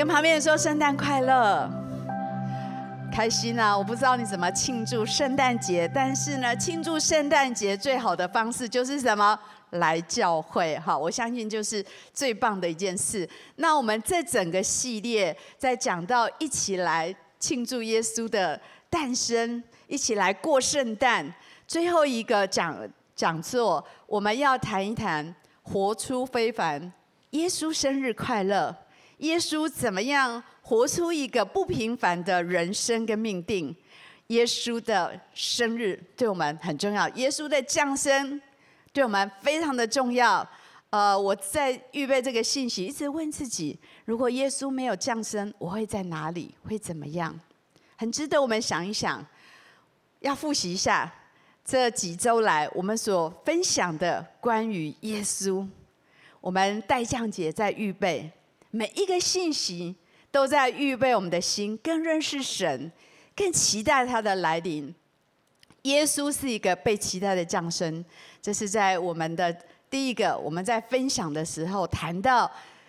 跟旁边人说圣诞快乐，开心啊！我不知道你怎么庆祝圣诞节，但是呢，庆祝圣诞节最好的方式就是什么？来教会，哈！我相信就是最棒的一件事。那我们这整个系列在讲到一起来庆祝耶稣的诞生，一起来过圣诞。最后一个讲讲座，我们要谈一谈活出非凡。耶稣生日快乐！耶稣怎么样活出一个不平凡的人生跟命定？耶稣的生日对我们很重要，耶稣的降生对我们非常的重要。呃，我在预备这个信息，一直问自己：如果耶稣没有降生，我会在哪里？会怎么样？很值得我们想一想。要复习一下这几周来我们所分享的关于耶稣。我们待降节在预备，每一个信息都在预备我们的心，更认识神，更期待他的来临。耶稣是一个被期待的降生，这是在我们的第一个，我们在分享的时候谈到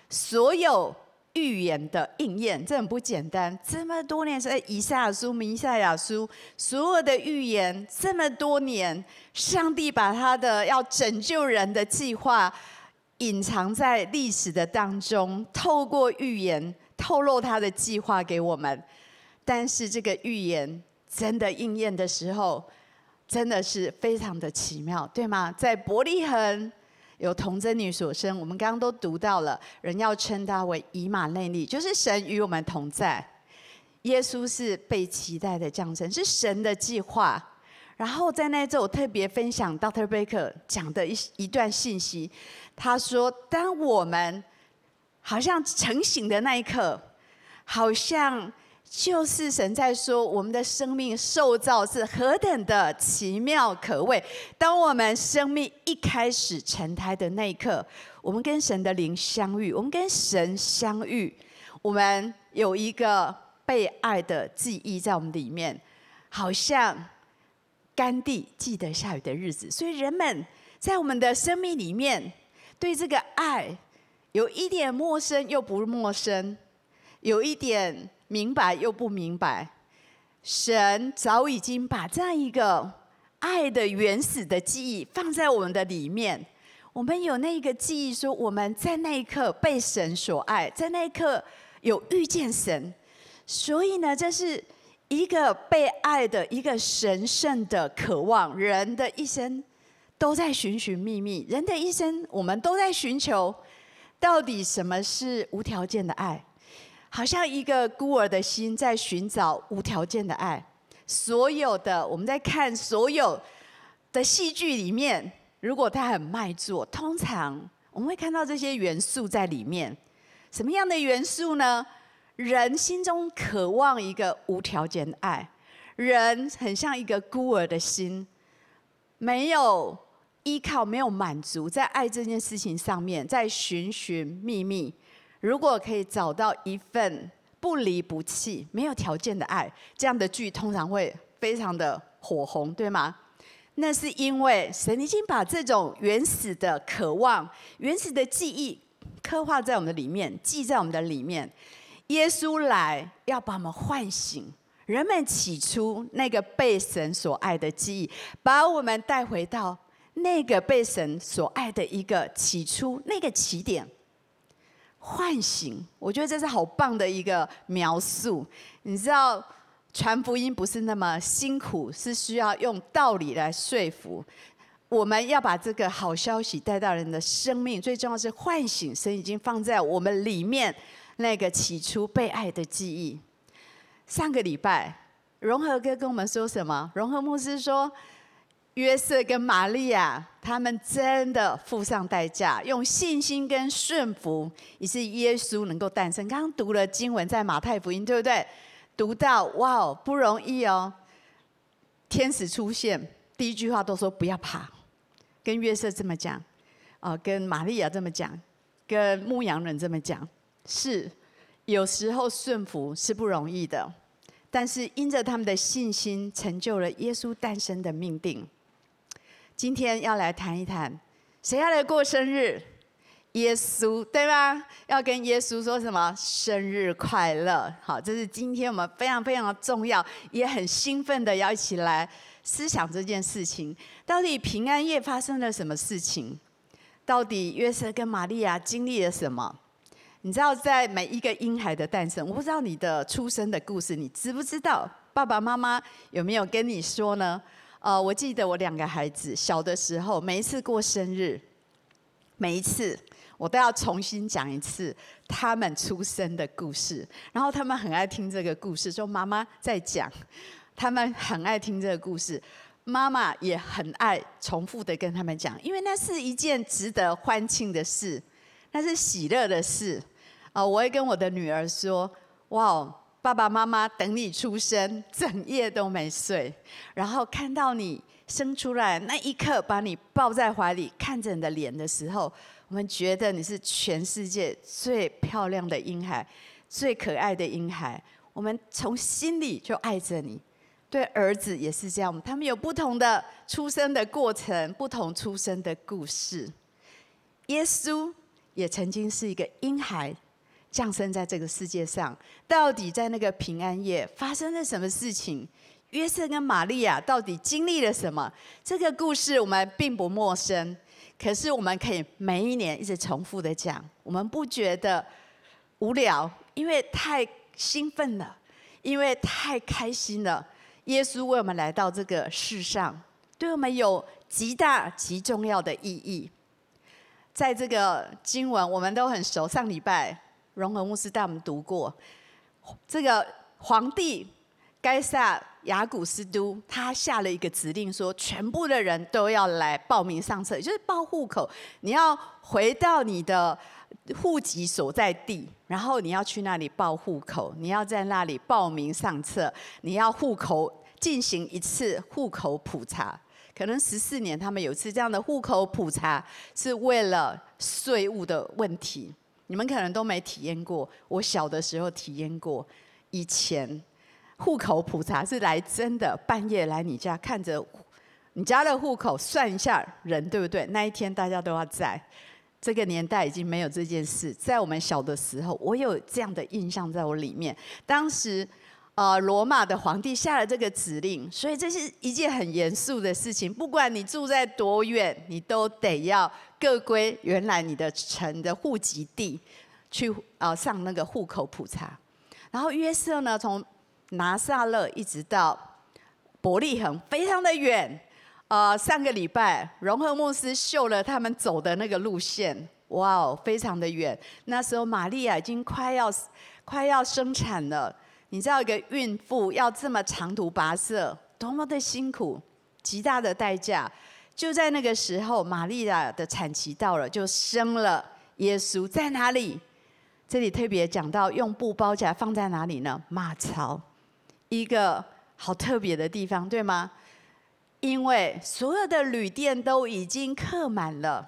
所有预言的应验，这很不简单。这么多年在以赛亚书、弥赛亚书，所有的预言，这么多年，上帝把他的要拯救人的计划。隐藏在历史的当中，透过预言透露他的计划给我们。但是这个预言真的应验的时候，真的是非常的奇妙，对吗？在伯利恒有童贞女所生，我们刚刚都读到了，人要称他为以马内利，就是神与我们同在。耶稣是被期待的降生，是神的计划。然后在那一周，我特别分享 Dr. Baker 讲的一一段信息。他说：“当我们好像成醒的那一刻，好像就是神在说，我们的生命受造是何等的奇妙可畏。当我们生命一开始成胎的那一刻，我们跟神的灵相遇，我们跟神相遇，我们有一个被爱的记忆在我们里面，好像。”甘地记得下雨的日子，所以人们在我们的生命里面，对这个爱有一点陌生又不陌生，有一点明白又不明白。神早已经把这样一个爱的原始的记忆放在我们的里面，我们有那个记忆，说我们在那一刻被神所爱，在那一刻有遇见神，所以呢，这是。一个被爱的一个神圣的渴望，人的一生都在寻寻觅觅，人的一生我们都在寻求，到底什么是无条件的爱？好像一个孤儿的心在寻找无条件的爱。所有的我们在看所有的戏剧里面，如果他很卖座，通常我们会看到这些元素在里面。什么样的元素呢？人心中渴望一个无条件的爱，人很像一个孤儿的心，没有依靠，没有满足，在爱这件事情上面，在寻寻觅觅。如果可以找到一份不离不弃、没有条件的爱，这样的剧通常会非常的火红，对吗？那是因为神已经把这种原始的渴望、原始的记忆刻画在我们的里面，记在我们的里面。耶稣来要把我们唤醒，人们起初那个被神所爱的记忆，把我们带回到那个被神所爱的一个起初那个起点。唤醒，我觉得这是好棒的一个描述。你知道，传福音不是那么辛苦，是需要用道理来说服。我们要把这个好消息带到人的生命，最重要是唤醒。神已经放在我们里面。那个起初被爱的记忆。上个礼拜，荣和哥跟我们说什么？荣和牧师说，约瑟跟玛利亚他们真的付上代价，用信心跟顺服，以致耶稣能够诞生。刚刚读了经文，在马太福音，对不对？读到哇哦，不容易哦。天使出现，第一句话都说不要怕，跟约瑟这么讲，啊，跟玛利亚这么讲，跟牧羊人这么讲。是，有时候顺服是不容易的，但是因着他们的信心，成就了耶稣诞生的命定。今天要来谈一谈，谁要来过生日？耶稣，对吧？要跟耶稣说什么？生日快乐！好，这是今天我们非常非常的重要，也很兴奋的要一起来思想这件事情。到底平安夜发生了什么事情？到底约瑟跟玛利亚经历了什么？你知道，在每一个婴孩的诞生，我不知道你的出生的故事，你知不知道？爸爸妈妈有没有跟你说呢？呃，我记得我两个孩子小的时候，每一次过生日，每一次。我都要重新讲一次他们出生的故事，然后他们很爱听这个故事，说妈妈在讲，他们很爱听这个故事，妈妈也很爱重复的跟他们讲，因为那是一件值得欢庆的事，那是喜乐的事。啊，我会跟我的女儿说，哇，爸爸妈妈等你出生，整夜都没睡，然后看到你生出来那一刻，把你抱在怀里，看着你的脸的时候。我们觉得你是全世界最漂亮的婴孩，最可爱的婴孩。我们从心里就爱着你。对儿子也是这样，他们有不同的出生的过程，不同出生的故事。耶稣也曾经是一个婴孩，降生在这个世界上。到底在那个平安夜发生了什么事情？约瑟跟玛利亚到底经历了什么？这个故事我们并不陌生。可是我们可以每一年一直重复的讲，我们不觉得无聊，因为太兴奋了，因为太开心了。耶稣为我们来到这个世上，对我们有极大极重要的意义。在这个经文我们都很熟，上礼拜荣和牧师带我们读过这个皇帝。该撒亚古斯都，他下了一个指令，说全部的人都要来报名上册，也就是报户口。你要回到你的户籍所在地，然后你要去那里报户口，你要在那里报名上册，你要户口进行一次户口普查。可能十四年他们有一次这样的户口普查，是为了税务的问题。你们可能都没体验过，我小的时候体验过，以前。户口普查是来真的，半夜来你家看着你家的户口，算一下人对不对？那一天大家都要在。这个年代已经没有这件事，在我们小的时候，我有这样的印象在我里面。当时，呃，罗马的皇帝下了这个指令，所以这是一件很严肃的事情。不管你住在多远，你都得要各归原来你的城的户籍地去呃上那个户口普查。然后约瑟呢，从拿撒勒一直到伯利恒，非常的远。呃，上个礼拜荣和牧师秀了他们走的那个路线，哇哦，非常的远。那时候玛利亚已经快要快要生产了，你知道一个孕妇要这么长途跋涉，多么的辛苦，极大的代价。就在那个时候，玛利亚的产期到了，就生了耶稣。在哪里？这里特别讲到用布包起来，放在哪里呢？马槽。一个好特别的地方，对吗？因为所有的旅店都已经客满了。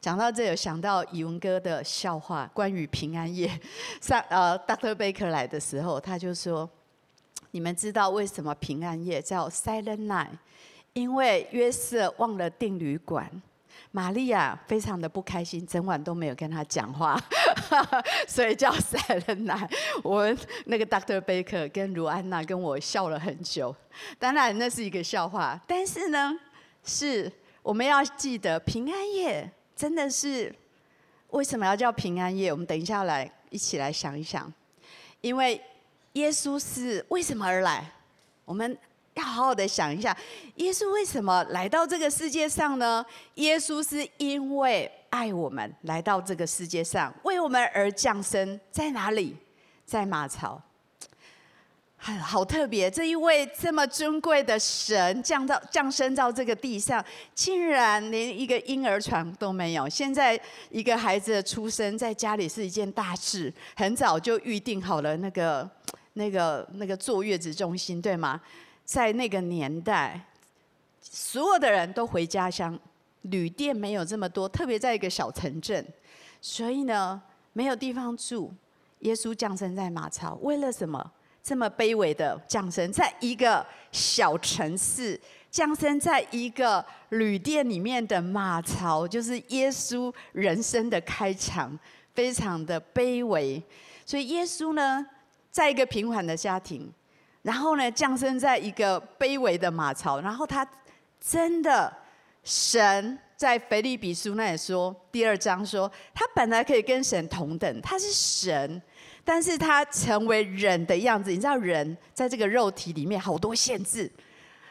讲到这，有想到以文哥的笑话，关于平安夜。上呃，Dr. Baker 来的时候，他就说：“你们知道为什么平安夜叫 Silent Night？因为约瑟忘了订旅馆。”玛利亚非常的不开心，整晚都没有跟他讲话，所以叫 Silent Night。我那个 Dr. Baker 跟卢安娜跟我笑了很久。当然那是一个笑话，但是呢，是我们要记得平安夜真的是为什么要叫平安夜？我们等一下来一起来想一想，因为耶稣是为什么而来？我们。要好好的想一下，耶稣为什么来到这个世界上呢？耶稣是因为爱我们来到这个世界上，为我们而降生，在哪里？在马槽。很好特别，这一位这么尊贵的神降到降生到这个地上，竟然连一个婴儿床都没有。现在一个孩子的出生在家里是一件大事，很早就预定好了那个那个那个坐月子中心，对吗？在那个年代，所有的人都回家乡，旅店没有这么多，特别在一个小城镇，所以呢，没有地方住。耶稣降生在马槽，为了什么？这么卑微的降生在一个小城市，降生在一个旅店里面的马槽，就是耶稣人生的开场，非常的卑微。所以耶稣呢，在一个平凡的家庭，然后呢，降生在一个卑微的马槽，然后他真的神。在腓立比书那里说，第二章说，他本来可以跟神同等，他是神，但是他成为人的样子。你知道人在这个肉体里面好多限制，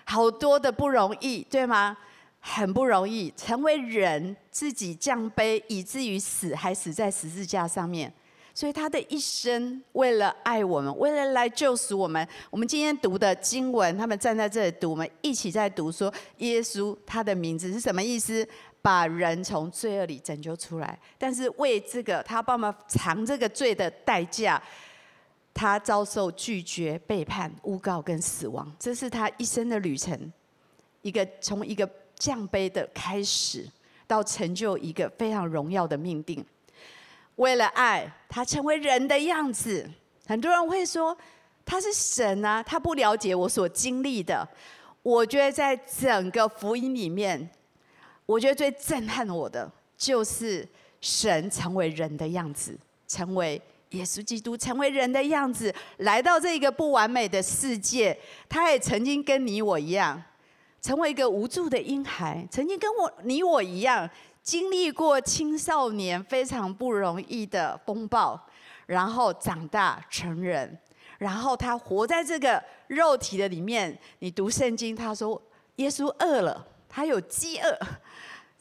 好多的不容易，对吗？很不容易成为人，自己降卑，以至于死，还死在十字架上面。所以他的一生，为了爱我们，为了来救赎我们。我们今天读的经文，他们站在这里读，我们一起在读说，耶稣他的名字是什么意思？把人从罪恶里拯救出来。但是为这个，他帮忙偿这个罪的代价，他遭受拒绝、背叛、诬告跟死亡。这是他一生的旅程，一个从一个降卑的开始，到成就一个非常荣耀的命定。为了爱，他成为人的样子。很多人会说他是神啊，他不了解我所经历的。我觉得在整个福音里面，我觉得最震撼我的就是神成为人的样子，成为耶稣基督，成为人的样子，来到这个不完美的世界。他也曾经跟你我一样，成为一个无助的婴孩，曾经跟我你我一样。经历过青少年非常不容易的风暴，然后长大成人，然后他活在这个肉体的里面。你读圣经，他说耶稣饿了，他有饥饿，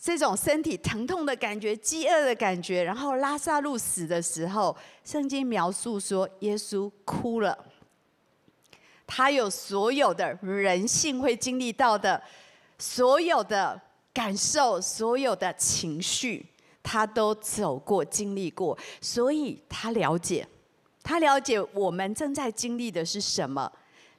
这种身体疼痛的感觉，饥饿的感觉。然后拉撒路死的时候，圣经描述说耶稣哭了。他有所有的人性会经历到的，所有的。感受所有的情绪，他都走过、经历过，所以他了解，他了解我们正在经历的是什么。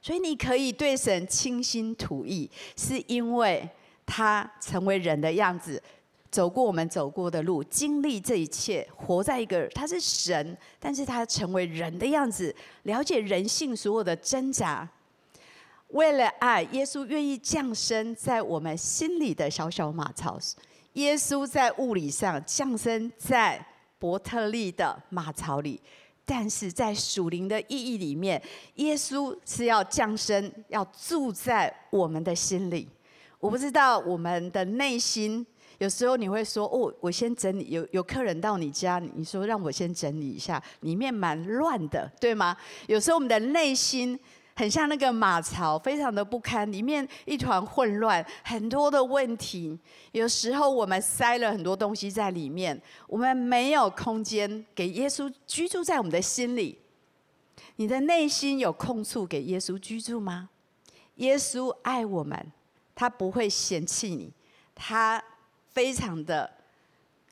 所以你可以对神倾心吐意，是因为他成为人的样子，走过我们走过的路，经历这一切，活在一个他是神，但是他成为人的样子，了解人性所有的挣扎。为了爱，耶稣愿意降生在我们心里的小小马槽。耶稣在物理上降生在伯特利的马槽里，但是在属灵的意义里面，耶稣是要降生，要住在我们的心里。我不知道我们的内心，有时候你会说：“哦，我先整理。”有有客人到你家，你说让我先整理一下，里面蛮乱的，对吗？有时候我们的内心。很像那个马槽，非常的不堪，里面一团混乱，很多的问题。有时候我们塞了很多东西在里面，我们没有空间给耶稣居住在我们的心里。你的内心有空处给耶稣居住吗？耶稣爱我们，他不会嫌弃你，他非常的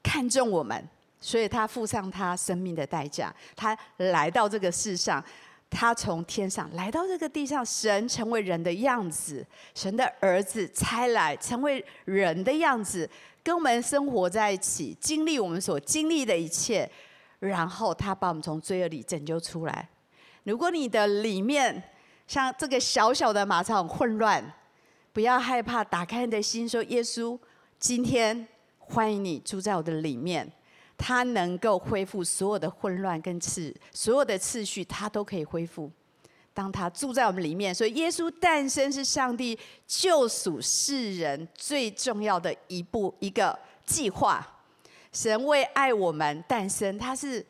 看重我们，所以他付上他生命的代价，他来到这个世上。他从天上来到这个地上，神成为人的样子，神的儿子差来成为人的样子，跟我们生活在一起，经历我们所经历的一切，然后他把我们从罪恶里拯救出来。如果你的里面像这个小小的马槽很混乱，不要害怕，打开你的心，说：“耶稣，今天欢迎你住在我的里面。”他能够恢复所有的混乱跟次，所有的次序，他都可以恢复。当他住在我们里面，所以耶稣诞生是上帝救赎世人最重要的一步一个计划。神为爱我们诞生，他是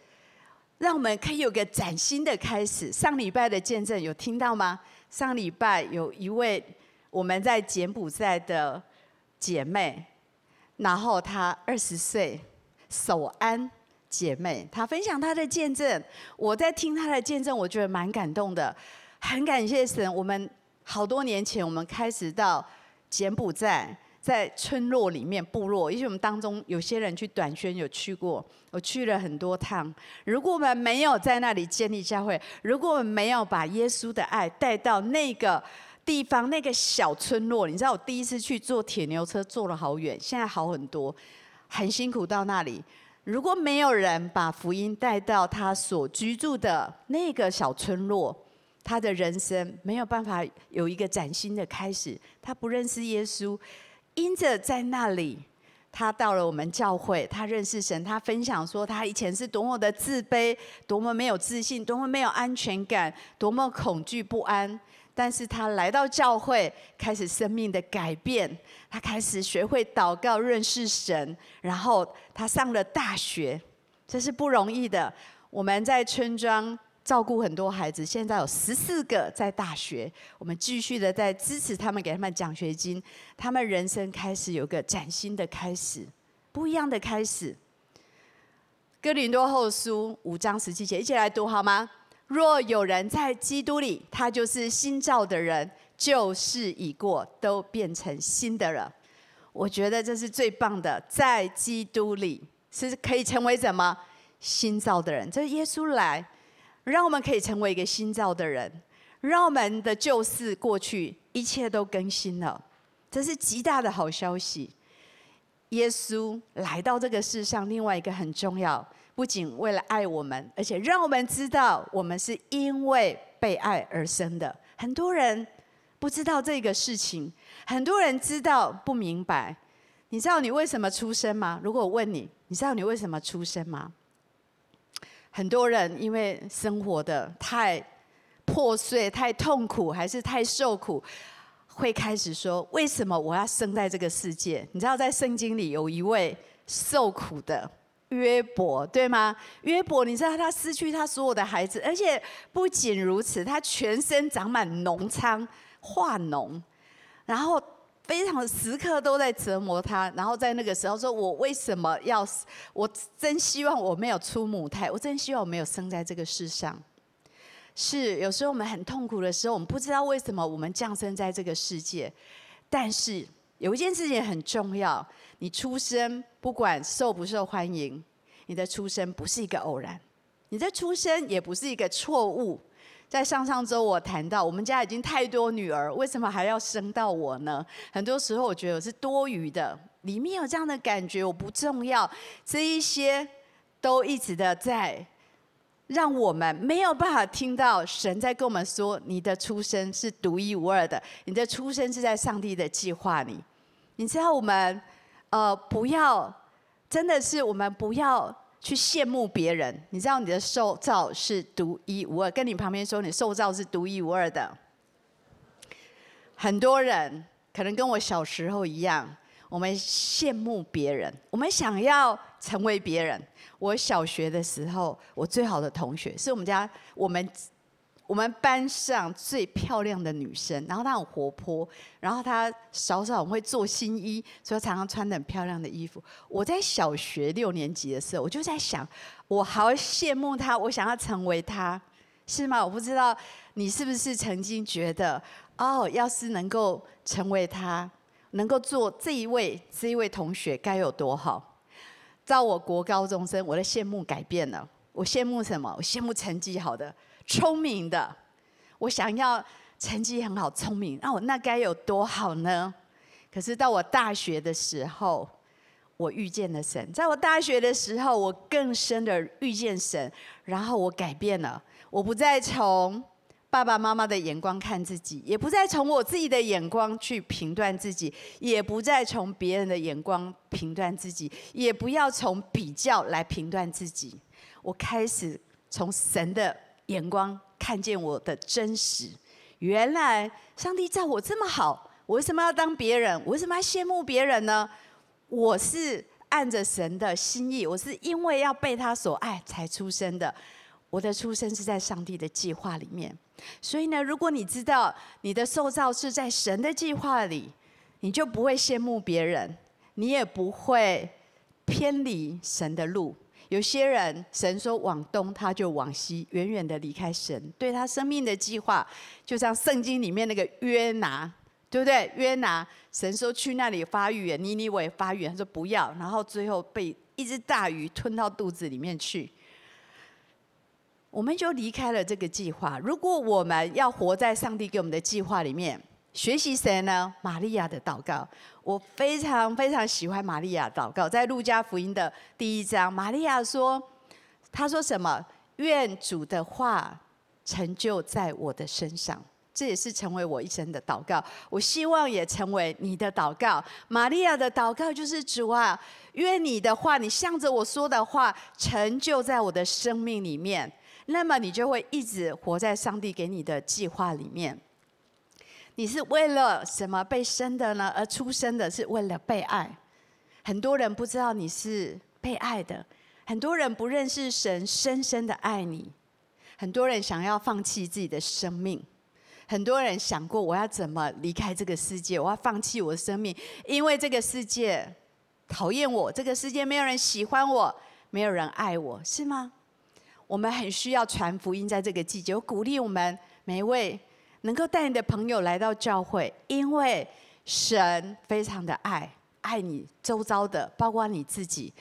让我们可以有个崭新的开始。上礼拜的见证有听到吗？上礼拜有一位我们在柬埔寨的姐妹，然后她二十岁。守安姐妹，她分享她的见证，我在听她的见证，我觉得蛮感动的，很感谢神。我们好多年前，我们开始到柬埔寨，在村落里面部落，因为我们当中有些人去短宣有去过，我去了很多趟。如果我们没有在那里建立教会，如果我们没有把耶稣的爱带到那个地方，那个小村落，你知道我第一次去坐铁牛车坐了好远，现在好很多。很辛苦到那里，如果没有人把福音带到他所居住的那个小村落，他的人生没有办法有一个崭新的开始。他不认识耶稣，因着在那里，他到了我们教会，他认识神，他分享说他以前是多么的自卑，多么没有自信，多么没有安全感，多么恐惧不安。但是他来到教会，开始生命的改变，他开始学会祷告，认识神，然后他上了大学，这是不容易的。我们在村庄照顾很多孩子，现在有十四个在大学，我们继续的在支持他们，给他们奖学金，他们人生开始有个崭新的开始，不一样的开始。哥林多后书五章十七节，一起来读好吗？若有人在基督里，他就是新造的人，旧事已过，都变成新的了。我觉得这是最棒的，在基督里是可以成为什么新造的人。这是耶稣来，让我们可以成为一个新造的人，让我们的旧事过去，一切都更新了。这是极大的好消息。耶稣来到这个世上，另外一个很重要。不仅为了爱我们，而且让我们知道我们是因为被爱而生的。很多人不知道这个事情，很多人知道不明白。你知道你为什么出生吗？如果我问你，你知道你为什么出生吗？很多人因为生活的太破碎、太痛苦，还是太受苦，会开始说：为什么我要生在这个世界？你知道，在圣经里有一位受苦的。约伯对吗？约伯，你知道他失去他所有的孩子，而且不仅如此，他全身长满脓疮，化脓，然后非常时刻都在折磨他。然后在那个时候说：“我为什么要？我真希望我没有出母胎，我真希望我没有生在这个世上。”是有时候我们很痛苦的时候，我们不知道为什么我们降生在这个世界，但是有一件事情很重要。你出生不管受不受欢迎，你的出生不是一个偶然，你的出生也不是一个错误。在上上周我谈到，我们家已经太多女儿，为什么还要生到我呢？很多时候我觉得我是多余的，里面有这样的感觉，我不重要。这一些都一直的在让我们没有办法听到神在跟我们说：你的出生是独一无二的，你的出生是在上帝的计划里。你知道我们。呃，不要，真的是我们不要去羡慕别人。你知道你的受造是独一无二，跟你旁边说你受造是独一无二的。很多人可能跟我小时候一样，我们羡慕别人，我们想要成为别人。我小学的时候，我最好的同学是我们家我们。我们班上最漂亮的女生，然后她很活泼，然后她小时候很会做新衣，所以常常穿的很漂亮的衣服。我在小学六年级的时候，我就在想，我好羡慕她，我想要成为她，是吗？我不知道你是不是曾经觉得，哦，要是能够成为她，能够做这一位这一位同学，该有多好？到我国高中生，我的羡慕改变了。我羡慕什么？我羡慕成绩好的。聪明的，我想要成绩很好，聪明，那我那该有多好呢？可是到我大学的时候，我遇见了神。在我大学的时候，我更深的遇见神，然后我改变了。我不再从爸爸妈妈的眼光看自己，也不再从我自己的眼光去评断自己，也不再从别人的眼光评断自己，也不要从比较来评断自己。我开始从神的。眼光看见我的真实，原来上帝造我这么好，我为什么要当别人？我为什么要羡慕别人呢？我是按着神的心意，我是因为要被他所爱才出生的。我的出生是在上帝的计划里面，所以呢，如果你知道你的受造是在神的计划里，你就不会羡慕别人，你也不会偏离神的路。有些人，神说往东，他就往西，远远的离开神对他生命的计划。就像圣经里面那个约拿，对不对？约拿，神说去那里发预言，尼尼微发育，他说不要，然后最后被一只大鱼吞到肚子里面去。我们就离开了这个计划。如果我们要活在上帝给我们的计划里面。学习谁呢？玛利亚的祷告，我非常非常喜欢玛利亚祷告。在路加福音的第一章，玛利亚说：“她说什么？愿主的话成就在我的身上。这也是成为我一生的祷告。我希望也成为你的祷告。玛利亚的祷告就是主啊，愿你的话，你向着我说的话，成就在我的生命里面。那么你就会一直活在上帝给你的计划里面。你是为了什么被生的呢？而出生的是为了被爱。很多人不知道你是被爱的，很多人不认识神深深的爱你，很多人想要放弃自己的生命。很多人想过，我要怎么离开这个世界？我要放弃我的生命，因为这个世界讨厌我，这个世界没有人喜欢我，没有人爱我，是吗？我们很需要传福音，在这个季节，我鼓励我们每一位能够带你的朋友来到教会，因为神非常的爱，爱你周遭的，包括你自己。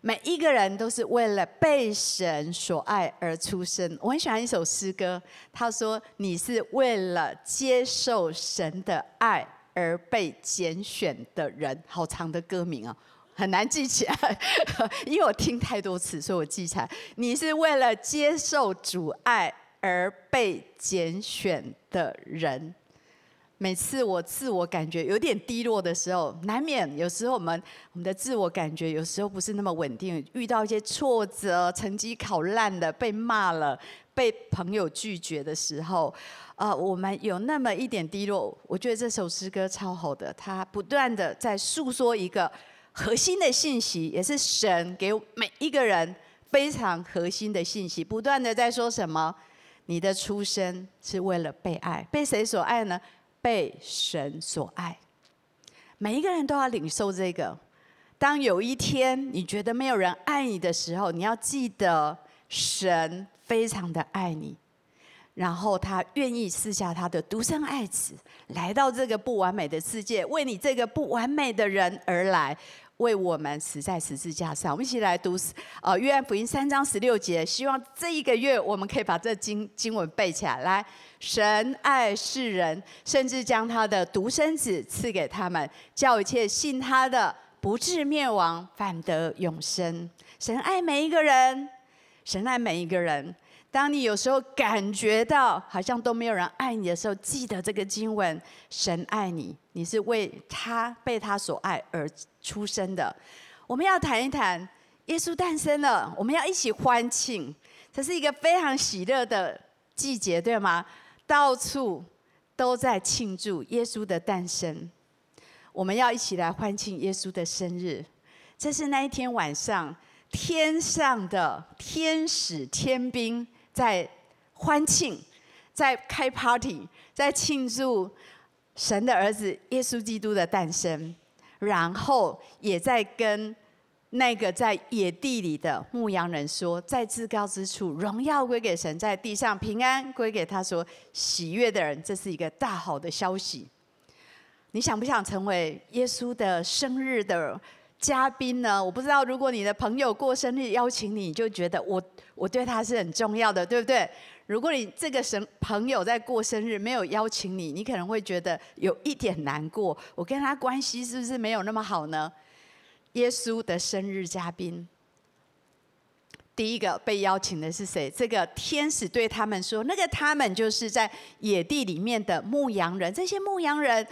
每一个人都是为了被神所爱而出生。我很喜欢一首诗歌，他说：“你是为了接受神的爱而被拣选的人。”好长的歌名啊，很难记起来，因为我听太多次，所以我记起来。你是为了接受主爱而被拣选的人。每次我自我感觉有点低落的时候，难免有时候我们我们的自我感觉有时候不是那么稳定，遇到一些挫折，成绩考烂了，被骂了，被朋友拒绝的时候，呃，我们有那么一点低落。我觉得这首诗歌超好的，它不断的在诉说一个核心的信息，也是神给每一个人非常核心的信息，不断的在说什么？你的出生是为了被爱，被谁所爱呢？被神所爱，每一个人都要领受这个。当有一天你觉得没有人爱你的时候，你要记得神非常的爱你，然后他愿意赐下他的独生爱子来到这个不完美的世界，为你这个不完美的人而来。为我们死在十字架上，我们一起来读呃约翰福音三章十六节。希望这一个月我们可以把这经经文背起来。来，神爱世人，甚至将他的独生子赐给他们，叫一切信他的不至灭亡，反得永生。神爱每一个人，神爱每一个人。当你有时候感觉到好像都没有人爱你的时候，记得这个经文：神爱你，你是为他被他所爱而出生的。我们要谈一谈耶稣诞生了，我们要一起欢庆，这是一个非常喜乐的季节，对吗？到处都在庆祝耶稣的诞生，我们要一起来欢庆耶稣的生日。这是那一天晚上，天上的天使天兵。在欢庆，在开 party，在庆祝神的儿子耶稣基督的诞生，然后也在跟那个在野地里的牧羊人说，在至高之处荣耀归给神，在地上平安归给他说喜悦的人，这是一个大好的消息。你想不想成为耶稣的生日的嘉宾呢？我不知道，如果你的朋友过生日邀请你，你就觉得我我对他是很重要的，对不对？如果你这个神朋友在过生日没有邀请你，你可能会觉得有一点难过。我跟他关系是不是没有那么好呢？耶稣的生日嘉宾，第一个被邀请的是谁？这个天使对他们说，那个他们就是在野地里面的牧羊人，这些牧羊人。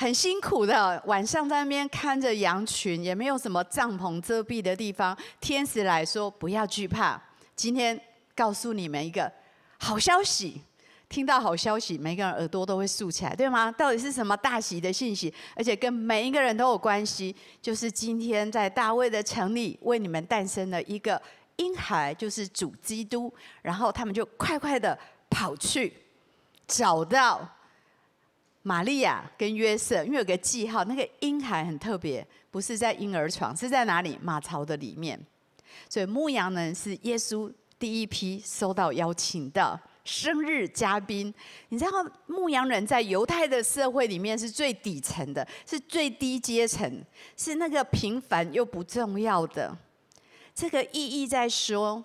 很辛苦的，晚上在那边看着羊群，也没有什么帐篷遮蔽的地方。天使来说：“不要惧怕，今天告诉你们一个好消息。听到好消息，每个人耳朵都会竖起来，对吗？到底是什么大喜的信息？而且跟每一个人都有关系。就是今天在大卫的城里为你们诞生了一个婴孩，就是主基督。然后他们就快快的跑去找到。”玛利亚跟约瑟，因为有个记号，那个婴孩很特别，不是在婴儿床，是在哪里？马槽的里面。所以牧羊人是耶稣第一批收到邀请的生日嘉宾。你知道，牧羊人在犹太的社会里面是最底层的，是最低阶层，是那个平凡又不重要的。这个意义在说，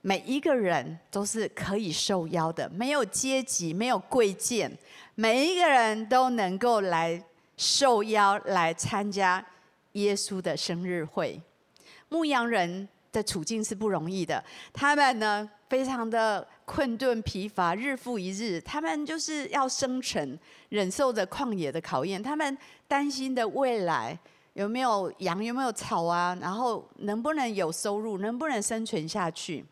每一个人都是可以受邀的，没有阶级，没有贵贱。每一个人都能够来受邀来参加耶稣的生日会。牧羊人的处境是不容易的，他们呢非常的困顿疲乏，日复一日，他们就是要生存，忍受着旷野的考验。他们担心的未来有没有羊，有没有草啊？然后能不能有收入，能不能生存下去？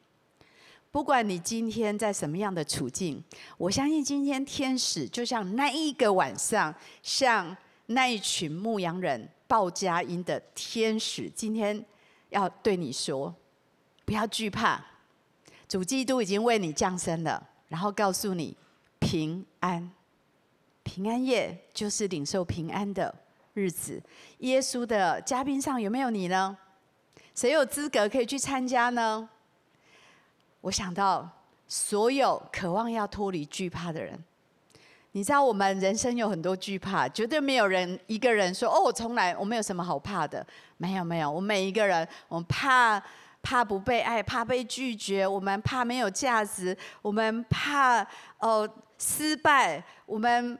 不管你今天在什么样的处境，我相信今天天使就像那一个晚上，像那一群牧羊人报佳音的天使，今天要对你说：不要惧怕。主基督已经为你降生了，然后告诉你平安，平安夜就是领受平安的日子。耶稣的嘉宾上有没有你呢？谁有资格可以去参加呢？我想到所有渴望要脱离惧怕的人。你知道我们人生有很多惧怕，绝对没有人一个人说哦，我从来我没有什么好怕的。没有没有，我们每一个人，我们怕。怕不被爱，怕被拒绝，我们怕没有价值，我们怕哦失败，我们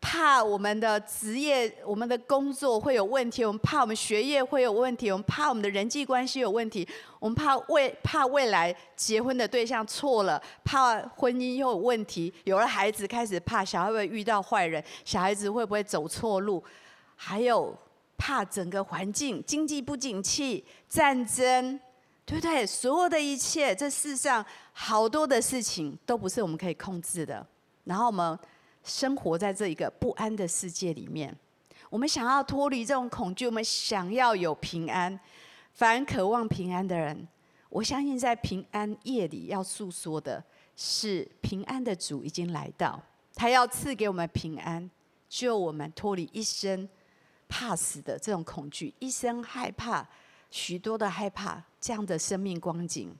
怕我们的职业、我们的工作会有问题，我们怕我们学业会有问题，我们怕我们的人际关系有问题，我们怕未怕未来结婚的对象错了，怕婚姻又有问题，有了孩子开始怕小孩会遇到坏人，小孩子会不会走错路，还有怕整个环境经济不景气，战争。对不对？所有的一切，这世上好多的事情都不是我们可以控制的。然后我们生活在这一个不安的世界里面，我们想要脱离这种恐惧，我们想要有平安。凡渴望平安的人，我相信在平安夜里要诉说的是平安的主已经来到，他要赐给我们平安，救我们脱离一生怕死的这种恐惧，一生害怕。许多的害怕，这样的生命光景，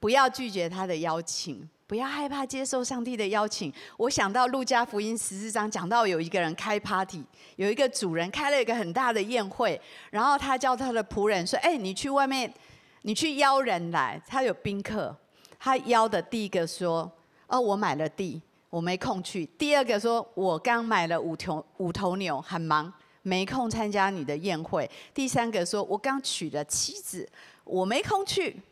不要拒绝他的邀请，不要害怕接受上帝的邀请。我想到路加福音十四章讲到有一个人开 party，有一个主人开了一个很大的宴会，然后他叫他的仆人说：“哎，你去外面，你去邀人来，他有宾客。”他邀的第一个说：“哦，我买了地，我没空去。”第二个说：“我刚买了五头五头牛，很忙。”没空参加你的宴会。第三个说：“我刚娶了妻子，我没空去。”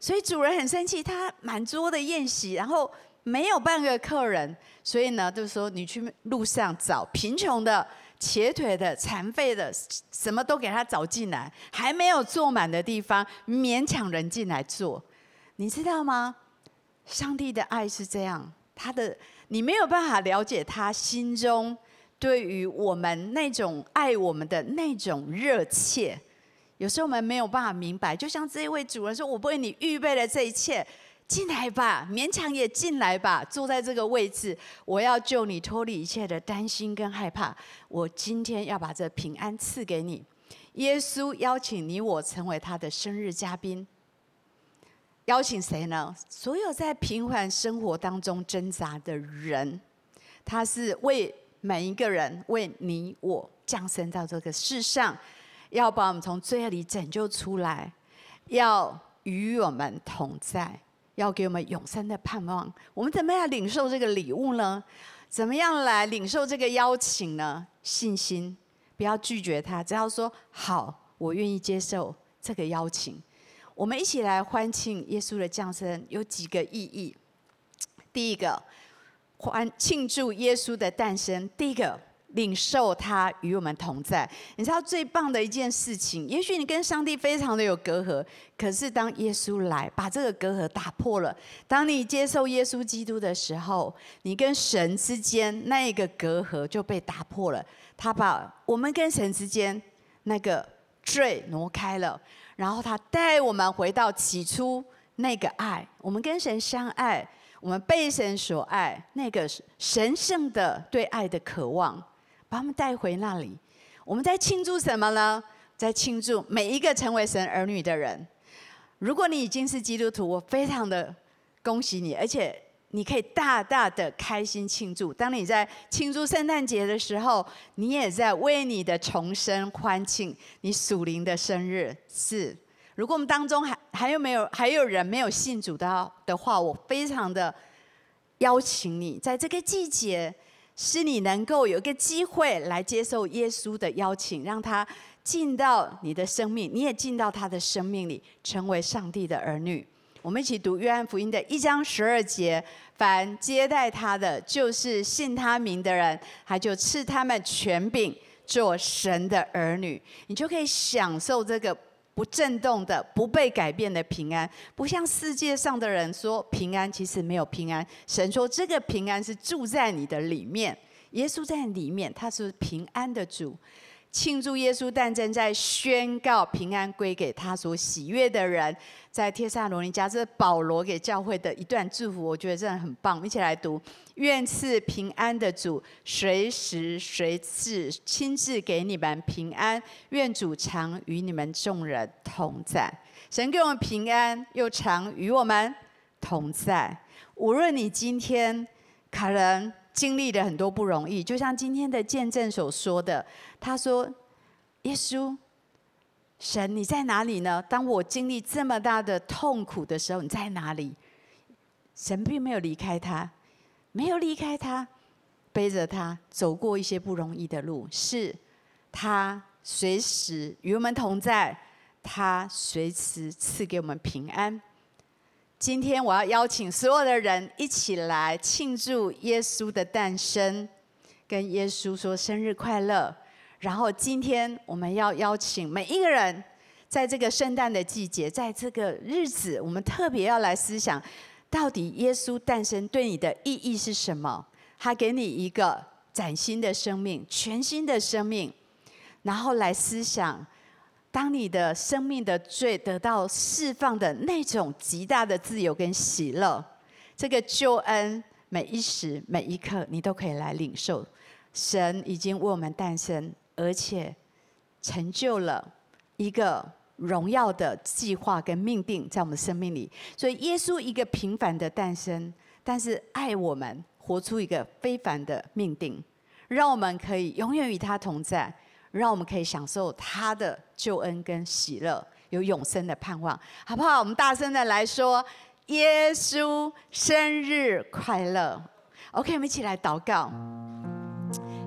所以主人很生气，他满桌的宴席，然后没有半个客人。所以呢，就说你去路上找贫穷的、瘸腿的、残废的，什么都给他找进来。还没有坐满的地方，勉强人进来坐。你知道吗？上帝的爱是这样，他的你没有办法了解他心中。对于我们那种爱我们的那种热切，有时候我们没有办法明白。就像这一位主人说：“我为你预备了这一切，进来吧，勉强也进来吧，坐在这个位置，我要救你脱离一切的担心跟害怕。我今天要把这平安赐给你。”耶稣邀请你我成为他的生日嘉宾，邀请谁呢？所有在平凡生活当中挣扎的人，他是为。每一个人为你我降生到这个世上，要把我们从罪恶里拯救出来，要与我们同在，要给我们永生的盼望。我们怎么样领受这个礼物呢？怎么样来领受这个邀请呢？信心，不要拒绝他，只要说好，我愿意接受这个邀请。我们一起来欢庆耶稣的降生，有几个意义。第一个。欢庆祝耶稣的诞生，第一个领受他与我们同在。你知道最棒的一件事情，也许你跟上帝非常的有隔阂，可是当耶稣来把这个隔阂打破了，当你接受耶稣基督的时候，你跟神之间那一个隔阂就被打破了。他把我们跟神之间那个罪挪开了，然后他带我们回到起初那个爱，我们跟神相爱。我们被神所爱，那个神圣的对爱的渴望，把我们带回那里。我们在庆祝什么呢？在庆祝每一个成为神儿女的人。如果你已经是基督徒，我非常的恭喜你，而且你可以大大的开心庆祝。当你在庆祝圣诞节的时候，你也在为你的重生欢庆，你属灵的生日是。如果我们当中还还有没有还有人没有信主的的话，我非常的邀请你，在这个季节，是你能够有一个机会来接受耶稣的邀请，让他进到你的生命，你也进到他的生命里，成为上帝的儿女。我们一起读约翰福音的一章十二节：凡接待他的，就是信他名的人，他就赐他们权柄，做神的儿女。你就可以享受这个不震动的、不被改变的平安。不像世界上的人说平安，其实没有平安。神说这个平安是住在你的里面，耶稣在里面，他是平安的主。庆祝耶稣诞生，在宣告平安归给他所喜悦的人，在帖撒罗尼迦，这是保罗给教会的一段祝福，我觉得真的很棒。一起来读：愿赐平安的主，随时随地亲自给你们平安。愿主常与你们众人同在。神给我们平安，又常与我们同在。无论你今天可能。经历了很多不容易，就像今天的见证所说的，他说：“耶稣，神，你在哪里呢？当我经历这么大的痛苦的时候，你在哪里？”神并没有离开他，没有离开他，背着他走过一些不容易的路，是他随时与我们同在，他随时赐给我们平安。今天我要邀请所有的人一起来庆祝耶稣的诞生，跟耶稣说生日快乐。然后今天我们要邀请每一个人，在这个圣诞的季节，在这个日子，我们特别要来思想，到底耶稣诞生对你的意义是什么？他给你一个崭新的生命，全新的生命，然后来思想。当你的生命的罪得到释放的那种极大的自由跟喜乐，这个救恩每一时每一刻你都可以来领受。神已经为我们诞生，而且成就了一个荣耀的计划跟命定在我们生命里。所以耶稣一个平凡的诞生，但是爱我们，活出一个非凡的命定，让我们可以永远与他同在。让我们可以享受他的救恩跟喜乐，有永生的盼望，好不好？我们大声的来说：“耶稣生日快乐！” OK，我们一起来祷告。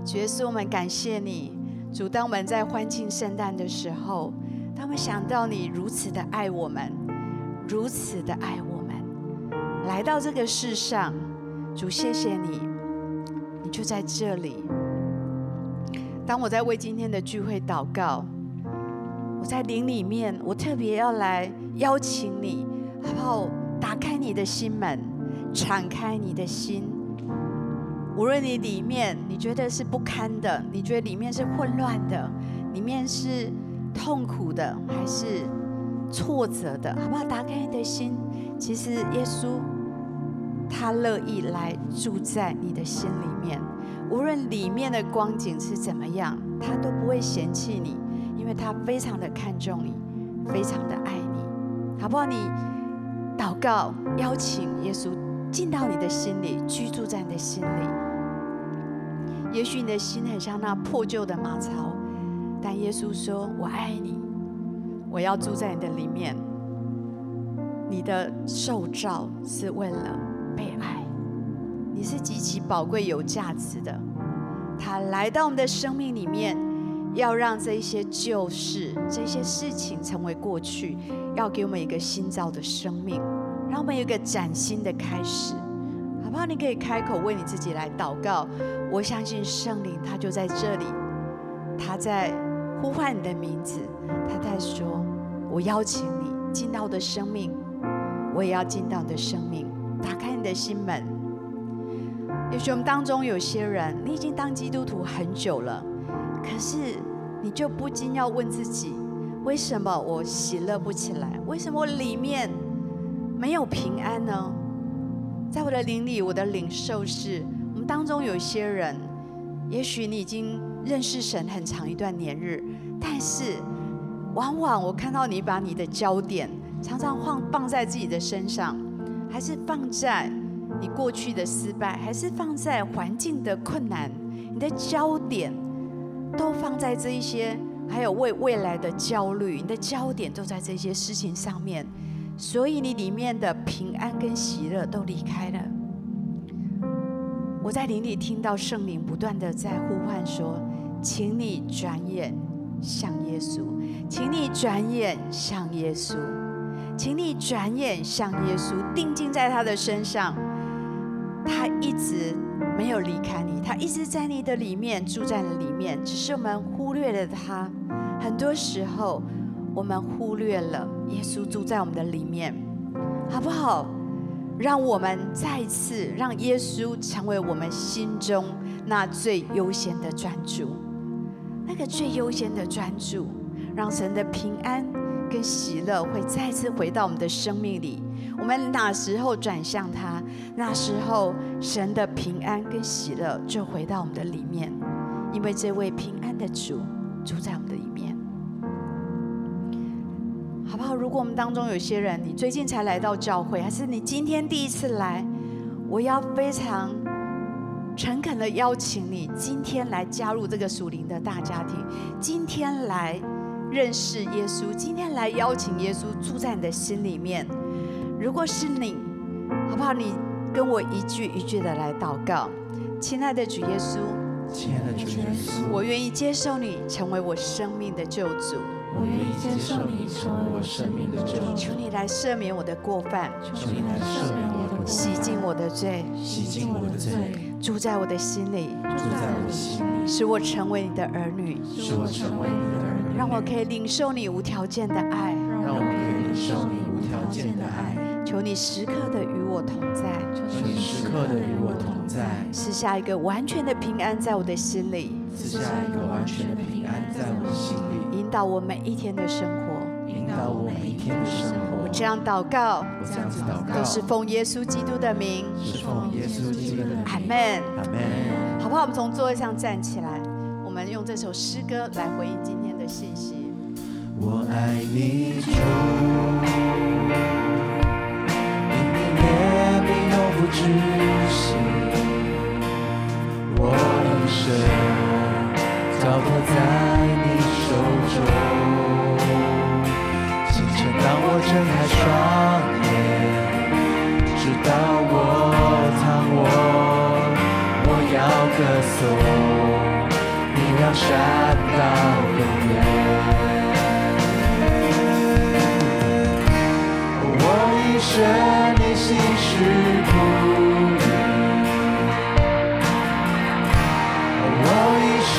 主耶稣，我们感谢你，主。当我们在欢庆圣诞的时候，当我们想到你如此的爱我们，如此的爱我们，来到这个世上，主，谢谢你，你就在这里。当我在为今天的聚会祷告，我在灵里面，我特别要来邀请你，好不好？打开你的心门，敞开你的心。无论你里面你觉得是不堪的，你觉得里面是混乱的，里面是痛苦的，还是挫折的，好不好？打开你的心，其实耶稣他乐意来住在你的心里面。无论里面的光景是怎么样，他都不会嫌弃你，因为他非常的看重你，非常的爱你，好不好？你祷告，邀请耶稣进到你的心里，居住在你的心里。也许你的心很像那破旧的马槽，但耶稣说：“我爱你，我要住在你的里面。你的受造是为了被爱。”你是极其宝贵、有价值的。他来到我们的生命里面，要让这一些旧事、这些事情成为过去，要给我们一个新造的生命，让我们有一个崭新的开始，好不好？你可以开口为你自己来祷告。我相信圣灵他就在这里，他在呼唤你的名字，他在说：“我邀请你进到我的生命，我也要进到你的生命，打开你的心门。”也许我们当中有些人，你已经当基督徒很久了，可是你就不禁要问自己：为什么我喜乐不起来？为什么我里面没有平安呢？在我的灵里，我的领受是：我们当中有些人，也许你已经认识神很长一段年日，但是往往我看到你把你的焦点常常放放在自己的身上，还是放在。你过去的失败，还是放在环境的困难，你的焦点都放在这一些，还有为未来的焦虑，你的焦点都在这些事情上面，所以你里面的平安跟喜乐都离开了。我在灵里听到圣灵不断的在呼唤说：“请你转眼向耶稣，请你转眼向耶稣。”请你转眼向耶稣，定睛在他的身上。他一直没有离开你，他一直在你的里面，住在了里面。只是我们忽略了他。很多时候，我们忽略了耶稣住在我们的里面，好不好？让我们再一次让耶稣成为我们心中那最优先的专注，那个最优先的专注，让神的平安跟喜乐会再次回到我们的生命里。我们哪时候转向他，那时候神的平安跟喜乐就回到我们的里面，因为这位平安的主住在我们的里面。好不好？如果我们当中有些人，你最近才来到教会，还是你今天第一次来，我要非常诚恳的邀请你，今天来加入这个属灵的大家庭，今天来认识耶稣，今天来邀请耶稣住在你的心里面。如果是你，好不好？你跟我一句一句的来祷告，亲爱的主耶稣，亲爱的主耶稣，我愿意接受你成为我生命的救主。我愿意接受你成为我生命的救主。求你来赦免我的过犯，求你来赦免我的过犯，洗净我的罪，洗净我的罪，住在我的心里，住在我的心里，使我成为你的儿女，使我成为你的儿女，让我可以领受你无条件的爱，让我可以领受你无条件的爱。求你时刻的与我同在，求你时刻的与我同在，赐下一个完全的平安在我的心里，赐下一个完全的平安在我的心里。引导我每一天的生活，引导我每一天的生活。我这样祷告，我这样子祷告，都是奉耶稣基督的名，是奉耶稣基督的名。阿门，阿门。好不好？我们从座位上站起来，我们用这首诗歌来回应今天的信息。我爱你，主，怜悯永不止息，我一生交托在你。手中，清晨当我睁开双眼，直到我躺卧，我要歌颂，你良善到永远。我一生一世不移，我一生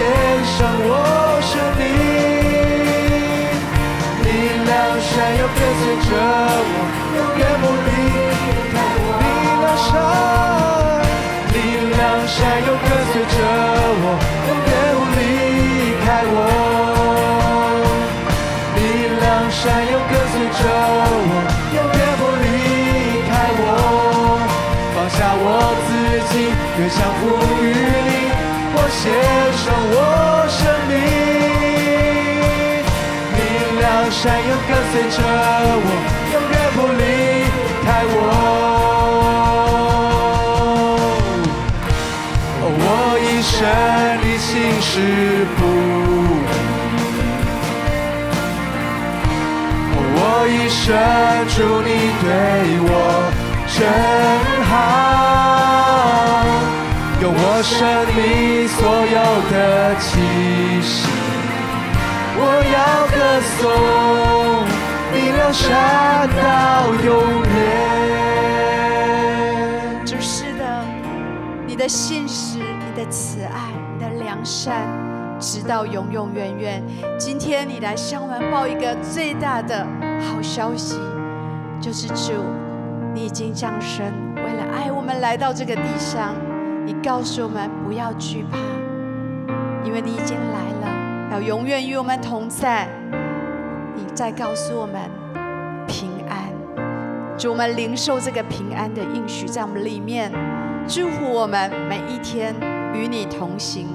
献上我生命。你良善又跟随着我，永远不离开我。你良善，你良善又跟随着我，永远不离开我。你良善又跟随着我，永远不离开我。放下我自己，愿降服。献上我生命，你良善又跟随着我，永远不离开我。我一生你心事不，我一生祝你对我真好。用我生有的气息，我要歌颂你良善到永远。就是的，你的信实，你的慈爱，你的良善，直到永永远远。今天你来向我们报一个最大的好消息，就是主，你已经降生，为了爱我们来到这个地上。你告诉我们不要惧怕，因为你已经来了，要永远与我们同在。你再告诉我们平安，祝我们领受这个平安的应许在我们里面，祝福我们每一天与你同行，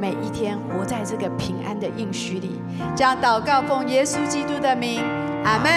每一天活在这个平安的应许里。将祷告奉耶稣基督的名，阿门。